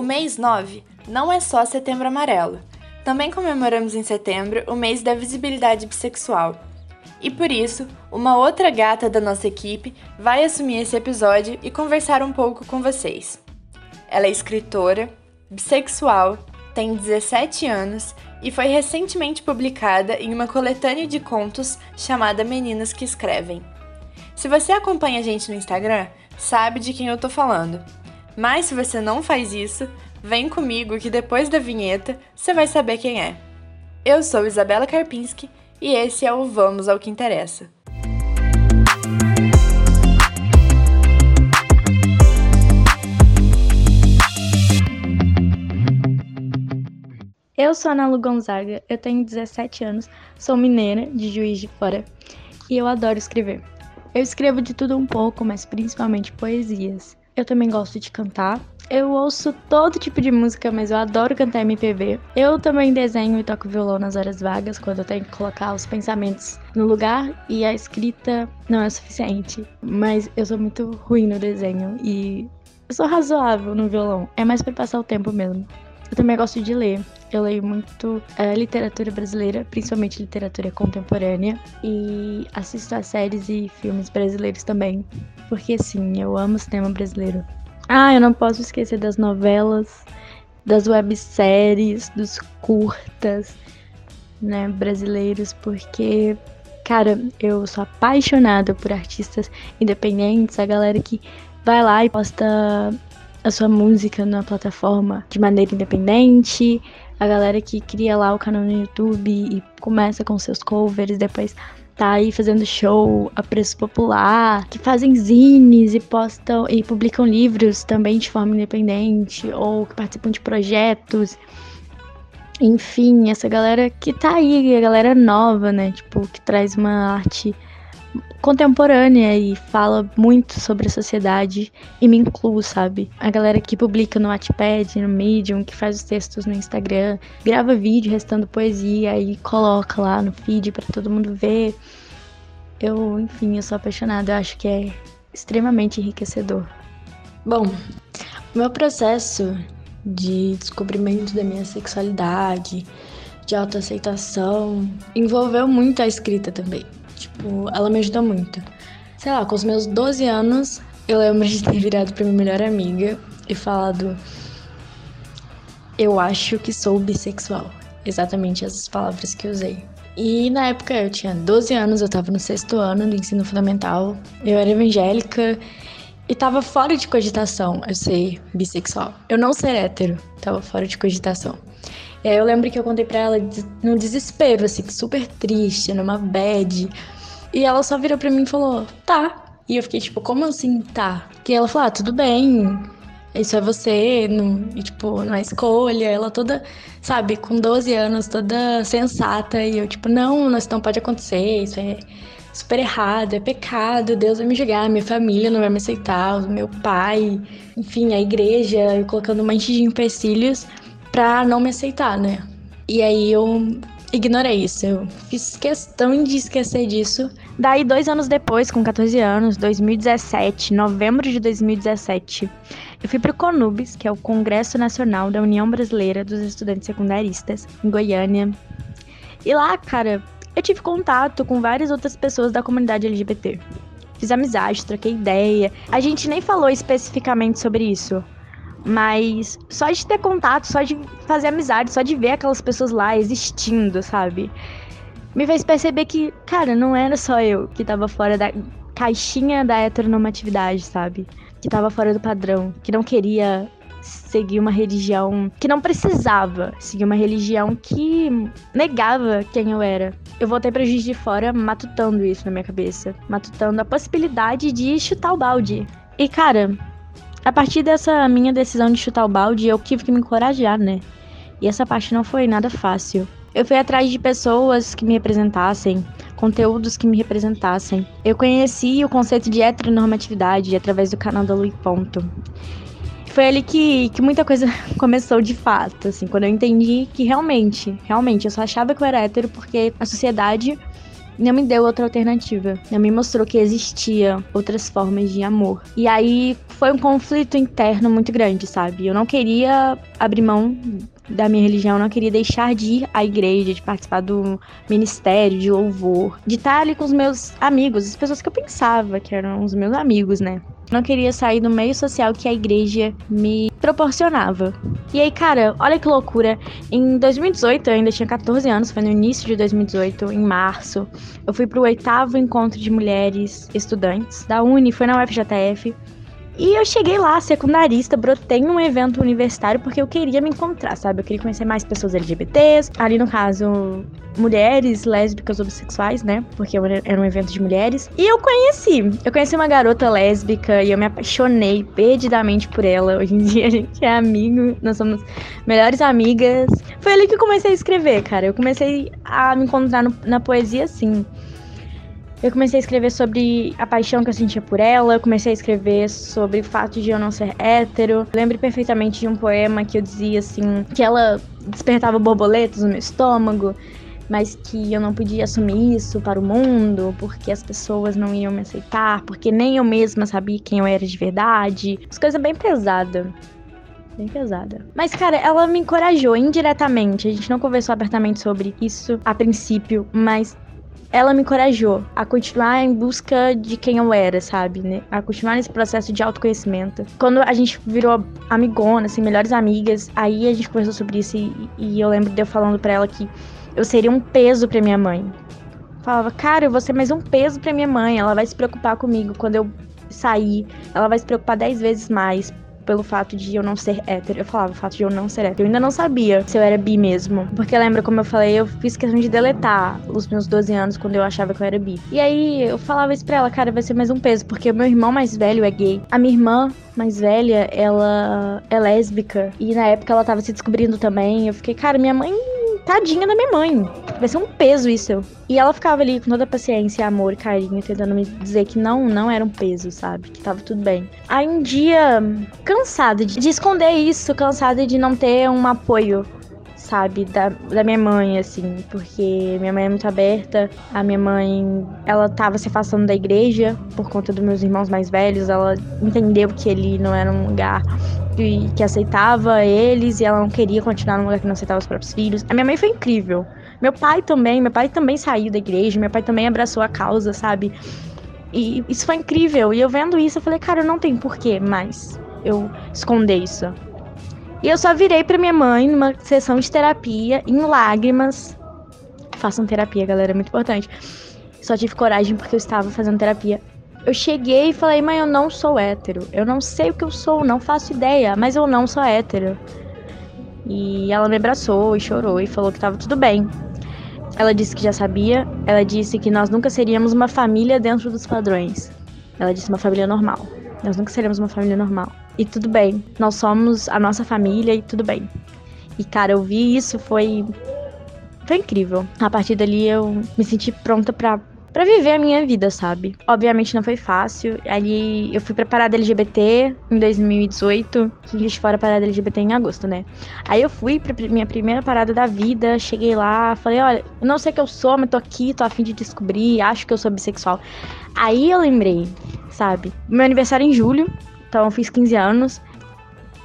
O mês 9 não é só Setembro Amarelo. Também comemoramos em setembro o mês da visibilidade bissexual. E por isso, uma outra gata da nossa equipe vai assumir esse episódio e conversar um pouco com vocês. Ela é escritora, bissexual, tem 17 anos e foi recentemente publicada em uma coletânea de contos chamada Meninas que Escrevem. Se você acompanha a gente no Instagram, sabe de quem eu tô falando. Mas se você não faz isso, vem comigo que depois da vinheta você vai saber quem é. Eu sou Isabela Karpinski e esse é o Vamos ao que Interessa. Eu sou Ana Lu Gonzaga, eu tenho 17 anos, sou mineira de Juiz de Fora e eu adoro escrever. Eu escrevo de tudo um pouco, mas principalmente poesias. Eu também gosto de cantar. Eu ouço todo tipo de música, mas eu adoro cantar MPB. Eu também desenho e toco violão nas horas vagas, quando eu tenho que colocar os pensamentos no lugar e a escrita não é suficiente. Mas eu sou muito ruim no desenho e eu sou razoável no violão. É mais para passar o tempo mesmo. Eu também gosto de ler. Eu leio muito é, literatura brasileira, principalmente literatura contemporânea, e assisto a séries e filmes brasileiros também, porque sim, eu amo cinema brasileiro. Ah, eu não posso esquecer das novelas, das webséries, dos curtas, né, brasileiros, porque cara, eu sou apaixonada por artistas independentes, a galera que vai lá e posta a sua música na plataforma de maneira independente, a galera que cria lá o canal no YouTube e começa com seus covers, depois tá aí fazendo show a preço popular, que fazem zines e postam e publicam livros também de forma independente, ou que participam de projetos. Enfim, essa galera que tá aí, a galera nova, né? Tipo, que traz uma arte contemporânea e fala muito sobre a sociedade e me incluo, sabe? A galera que publica no Wattpad, no Medium, que faz os textos no Instagram, grava vídeo restando poesia e coloca lá no feed para todo mundo ver. Eu, enfim, eu sou apaixonada, eu acho que é extremamente enriquecedor. Bom, o meu processo de descobrimento da minha sexualidade, de autoaceitação, envolveu muito a escrita também. Tipo, ela me ajudou muito. Sei lá, com os meus 12 anos, eu lembro de ter virado pra minha melhor amiga e falado: Eu acho que sou bissexual. Exatamente essas palavras que eu usei. E na época eu tinha 12 anos, eu tava no sexto ano do ensino fundamental, eu era evangélica e tava fora de cogitação eu ser bissexual. Eu não ser hétero, tava fora de cogitação. E aí eu lembro que eu contei pra ela no desespero, assim, super triste, numa bad. E ela só virou pra mim e falou, tá. E eu fiquei tipo, como assim tá? Que ela falou, ah, tudo bem, isso é você, não, e, tipo, não é escolha. Ela toda, sabe, com 12 anos, toda sensata. E eu, tipo, não, isso não pode acontecer, isso é super errado, é pecado, Deus vai me julgar, minha família não vai me aceitar, o meu pai, enfim, a igreja, colocando um monte de empecilhos pra não me aceitar, né? E aí eu ignorei isso, eu fiz questão de esquecer disso. Daí, dois anos depois, com 14 anos, 2017, novembro de 2017, eu fui pro CONUBS, que é o Congresso Nacional da União Brasileira dos Estudantes Secundaristas, em Goiânia. E lá, cara, eu tive contato com várias outras pessoas da comunidade LGBT. Fiz amizade, troquei ideia. A gente nem falou especificamente sobre isso, mas só de ter contato, só de fazer amizade, só de ver aquelas pessoas lá existindo, sabe? Me fez perceber que, cara, não era só eu que tava fora da caixinha da heteronormatividade, sabe? Que tava fora do padrão, que não queria seguir uma religião que não precisava seguir uma religião que negava quem eu era. Eu voltei para Juiz de Fora matutando isso na minha cabeça, matutando a possibilidade de chutar o balde. E cara, a partir dessa minha decisão de chutar o balde, eu tive que me encorajar, né? E essa parte não foi nada fácil. Eu fui atrás de pessoas que me representassem, conteúdos que me representassem. Eu conheci o conceito de heteronormatividade através do canal da Lui Ponto. Foi ali que, que muita coisa começou de fato, assim, quando eu entendi que realmente, realmente, eu só achava que eu era hétero porque a sociedade não me deu outra alternativa. Não me mostrou que existia outras formas de amor. E aí foi um conflito interno muito grande, sabe? Eu não queria abrir mão da minha religião, não queria deixar de ir à igreja, de participar do ministério, de louvor, de estar ali com os meus amigos, as pessoas que eu pensava que eram os meus amigos, né? Não queria sair do meio social que a igreja me proporcionava. E aí, cara, olha que loucura. Em 2018, eu ainda tinha 14 anos, foi no início de 2018, em março. Eu fui pro oitavo encontro de mulheres estudantes da Uni, foi na UFJF. E eu cheguei lá, secundarista, brotei num evento universitário porque eu queria me encontrar, sabe? Eu queria conhecer mais pessoas LGBTs, ali no caso, mulheres lésbicas ou bissexuais, né? Porque era um evento de mulheres. E eu conheci. Eu conheci uma garota lésbica e eu me apaixonei perdidamente por ela. Hoje em dia a gente é amigo, nós somos melhores amigas. Foi ali que eu comecei a escrever, cara. Eu comecei a me encontrar no, na poesia assim. Eu comecei a escrever sobre a paixão que eu sentia por ela, eu comecei a escrever sobre o fato de eu não ser hétero. lembro perfeitamente de um poema que eu dizia assim, que ela despertava borboletas no meu estômago, mas que eu não podia assumir isso para o mundo, porque as pessoas não iam me aceitar, porque nem eu mesma sabia quem eu era de verdade. As coisas bem pesadas bem pesada. Mas, cara, ela me encorajou indiretamente. A gente não conversou abertamente sobre isso a princípio, mas ela me encorajou a continuar em busca de quem eu era, sabe? Né? A continuar nesse processo de autoconhecimento. Quando a gente virou amigona, assim, melhores amigas, aí a gente conversou sobre isso e, e eu lembro de eu falando para ela que eu seria um peso para minha mãe. Falava, cara, eu vou ser mais um peso para minha mãe. Ela vai se preocupar comigo quando eu sair. Ela vai se preocupar dez vezes mais pelo fato de eu não ser hétero. Eu falava o fato de eu não ser hétero. Eu ainda não sabia se eu era bi mesmo. Porque lembra, como eu falei, eu fiz questão de deletar os meus 12 anos quando eu achava que eu era bi. E aí eu falava isso pra ela, cara, vai ser mais um peso, porque o meu irmão mais velho é gay. A minha irmã mais velha, ela é lésbica. E na época ela tava se descobrindo também. Eu fiquei, cara, minha mãe tadinha da minha mãe. Vai ser um peso isso. E ela ficava ali com toda a paciência, amor, carinho, tentando me dizer que não, não era um peso, sabe? Que tava tudo bem. Aí um dia, cansada de, de esconder isso, cansada de não ter um apoio sabe, da, da minha mãe, assim, porque minha mãe é muito aberta. A minha mãe, ela tava se afastando da igreja por conta dos meus irmãos mais velhos. Ela entendeu que ele não era um lugar que, que aceitava eles e ela não queria continuar num lugar que não aceitava os próprios filhos. A minha mãe foi incrível. Meu pai também, meu pai também saiu da igreja, meu pai também abraçou a causa, sabe? E isso foi incrível. E eu vendo isso, eu falei, cara, não tem porquê mais eu esconder isso. E eu só virei pra minha mãe numa sessão de terapia, em lágrimas. Façam terapia, galera, é muito importante. Só tive coragem porque eu estava fazendo terapia. Eu cheguei e falei, mãe, eu não sou hétero. Eu não sei o que eu sou, não faço ideia, mas eu não sou hétero. E ela me abraçou e chorou e falou que tava tudo bem. Ela disse que já sabia, ela disse que nós nunca seríamos uma família dentro dos padrões. Ela disse uma família normal. Nós nunca seremos uma família normal. E tudo bem, nós somos a nossa família e tudo bem. E cara, eu vi isso, foi. Foi incrível. A partir dali eu me senti pronta para para viver a minha vida, sabe? Obviamente não foi fácil. Ali eu fui pra parada LGBT em 2018, que fora a parada LGBT em agosto, né? Aí eu fui pra minha primeira parada da vida, cheguei lá, falei, olha, eu não sei o que eu sou, mas tô aqui, tô afim de descobrir, acho que eu sou bissexual. Aí eu lembrei, sabe? Meu aniversário é em julho, então fiz 15 anos.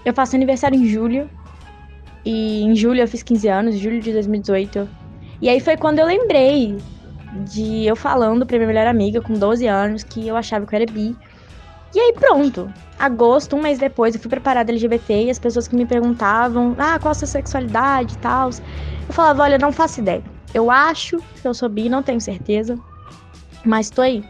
Eu faço aniversário em julho. E em julho eu fiz 15 anos, julho de 2018. E aí foi quando eu lembrei de eu falando pra minha melhor amiga com 12 anos que eu achava que eu era bi. E aí pronto. Agosto, um mês depois, eu fui preparada LGBT e as pessoas que me perguntavam, ah, qual a sua sexualidade e tal. Eu falava, olha, não faço ideia. Eu acho que eu sou bi, não tenho certeza. Mas tô aí.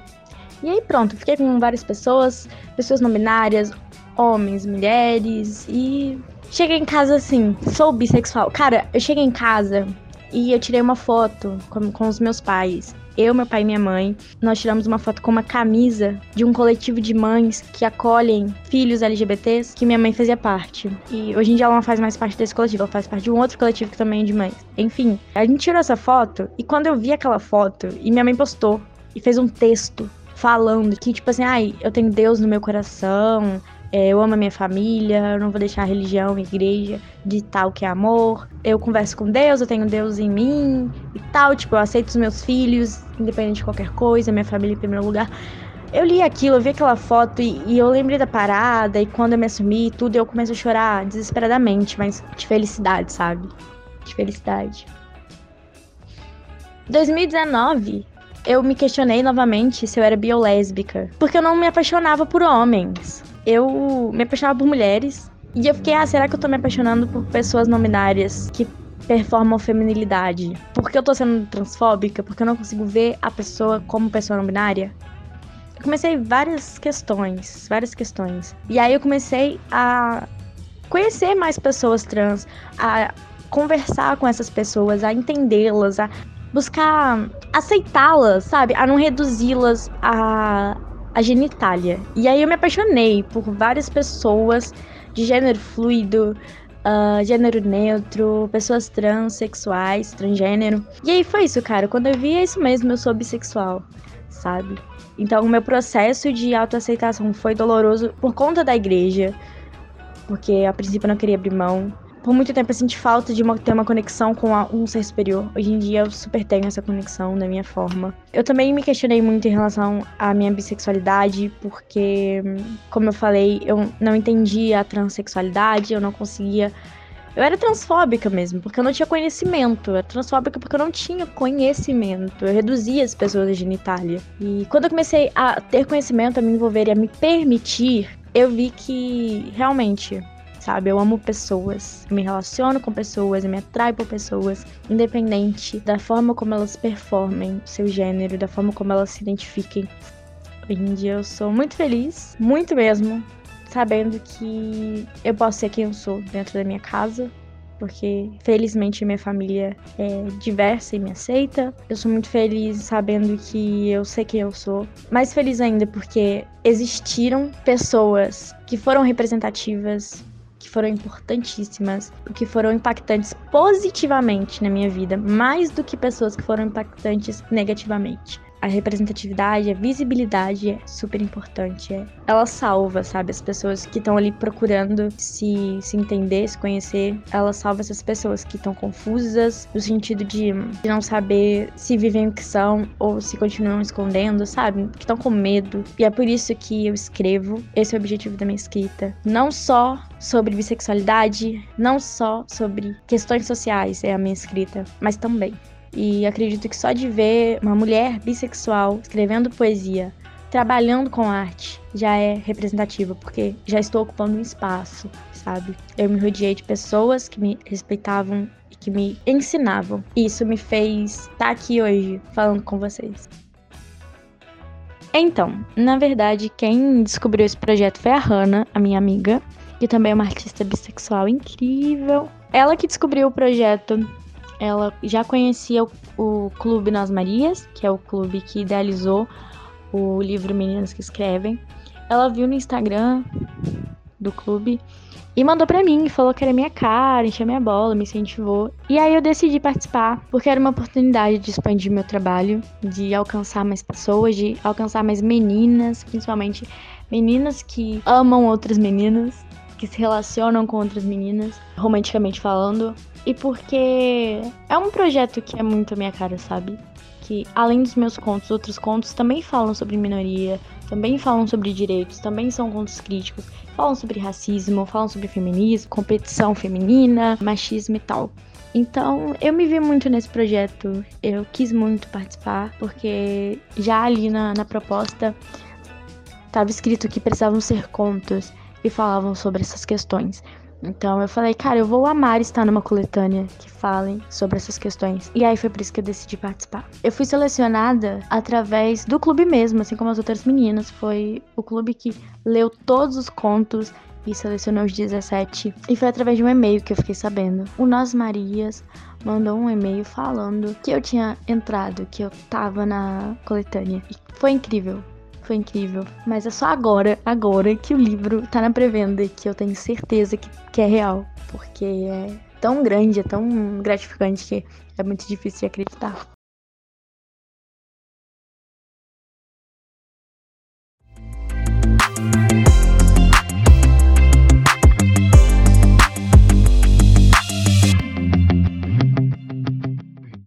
E aí pronto, fiquei com várias pessoas, pessoas não binárias, homens, mulheres, e cheguei em casa assim, sou bissexual. Cara, eu cheguei em casa e eu tirei uma foto com, com os meus pais. Eu, meu pai e minha mãe, nós tiramos uma foto com uma camisa de um coletivo de mães que acolhem filhos LGBTs que minha mãe fazia parte. E hoje em dia ela não faz mais parte desse coletivo, ela faz parte de um outro coletivo que também é de mães. Enfim, a gente tirou essa foto e quando eu vi aquela foto e minha mãe postou e fez um texto falando que, tipo assim, ai, eu tenho Deus no meu coração, É, eu amo a minha família, eu não vou deixar a religião, a igreja de tal que é amor. Eu converso com Deus, eu tenho Deus em mim e tal. Tipo, eu aceito os meus filhos, independente de qualquer coisa, minha família em primeiro lugar. Eu li aquilo, eu vi aquela foto e, e, eu lembrei da parada. E quando eu me assumi tudo, eu começo a chorar desesperadamente, mas de felicidade, sabe? De felicidade. 2019, eu me questionei novamente se eu era biolésbica. Porque eu não me apaixonava por homens. Eu me apaixonava por mulheres. E eu fiquei, ah, será que eu tô me apaixonando por pessoas não binárias que performam feminilidade? Porque eu tô sendo transfóbica? Porque eu não consigo ver a pessoa como pessoa não binária? Eu comecei várias questões, várias questões. E aí eu comecei a conhecer mais pessoas trans, a conversar com essas pessoas, a entendê-las, a buscar aceitá-las, sabe? A não reduzi-las a, a genitália. E aí eu me apaixonei por várias pessoas de gênero fluido, uh, gênero neutro, pessoas transexuais, transgênero. E aí foi isso, cara. Quando eu vi, é isso mesmo, eu sou bissexual, sabe? Então o meu processo de autoaceitação foi doloroso por conta da igreja, porque a princípio eu não queria abrir mão por muito tempo eu senti falta de uma, ter uma conexão com a, um ser superior. Hoje em dia eu super tenho essa conexão da minha forma. Eu também me questionei muito em relação à minha bissexualidade, porque, como eu falei, eu não entendia a transexualidade, eu não conseguia. Eu era transfóbica mesmo, porque eu não tinha conhecimento. Eu era transfóbica porque eu não tinha conhecimento. Eu reduzia as pessoas à genitália. E quando eu comecei a ter conhecimento, a me envolver e a me permitir, eu vi que realmente sabe? Eu amo pessoas, eu me relaciono com pessoas, eu me atraio por pessoas, independente da forma como elas performem seu gênero, da forma como elas se identifiquem. Hoje em dia eu sou muito feliz, muito mesmo, sabendo que eu posso ser quem eu sou dentro da minha casa, porque felizmente minha família é diversa e me aceita. Eu sou muito feliz sabendo que eu sei quem eu sou. Mais feliz ainda porque existiram pessoas que foram representativas que foram importantíssimas, que foram impactantes positivamente na minha vida, mais do que pessoas que foram impactantes negativamente a representatividade, a visibilidade é super importante. É. Ela salva, sabe, as pessoas que estão ali procurando se, se entender, se conhecer. Ela salva essas pessoas que estão confusas, no sentido de, de não saber se vivem o que são ou se continuam escondendo, sabe? Que estão com medo. E é por isso que eu escrevo. Esse é o objetivo da minha escrita. Não só sobre bissexualidade, não só sobre questões sociais é a minha escrita, mas também e acredito que só de ver uma mulher bissexual escrevendo poesia, trabalhando com arte, já é representativa, porque já estou ocupando um espaço, sabe? Eu me rodeei de pessoas que me respeitavam e que me ensinavam. E isso me fez estar aqui hoje falando com vocês. Então, na verdade, quem descobriu esse projeto foi a Hannah, a minha amiga, que também é uma artista bissexual incrível. Ela que descobriu o projeto ela já conhecia o, o Clube Nas Marias, que é o clube que idealizou o livro Meninas que Escrevem. Ela viu no Instagram do clube e mandou para mim, falou que era minha cara, encheu minha bola, me incentivou. E aí eu decidi participar, porque era uma oportunidade de expandir meu trabalho, de alcançar mais pessoas, de alcançar mais meninas, principalmente meninas que amam outras meninas, que se relacionam com outras meninas, romanticamente falando, e porque é um projeto que é muito a minha cara, sabe? Que além dos meus contos, outros contos também falam sobre minoria, também falam sobre direitos, também são contos críticos, falam sobre racismo, falam sobre feminismo, competição feminina, machismo e tal. Então, eu me vi muito nesse projeto, eu quis muito participar, porque já ali na, na proposta estava escrito que precisavam ser contos e falavam sobre essas questões. Então eu falei, cara, eu vou amar estar numa coletânea que falem sobre essas questões. E aí foi por isso que eu decidi participar. Eu fui selecionada através do clube mesmo, assim como as outras meninas. Foi o clube que leu todos os contos e selecionou os 17. E foi através de um e-mail que eu fiquei sabendo. O Nós Marias mandou um e-mail falando que eu tinha entrado, que eu tava na coletânea. E foi incrível foi incrível. Mas é só agora, agora, que o livro tá na pré-venda que eu tenho certeza que, que é real. Porque é tão grande, é tão gratificante que é muito difícil de acreditar.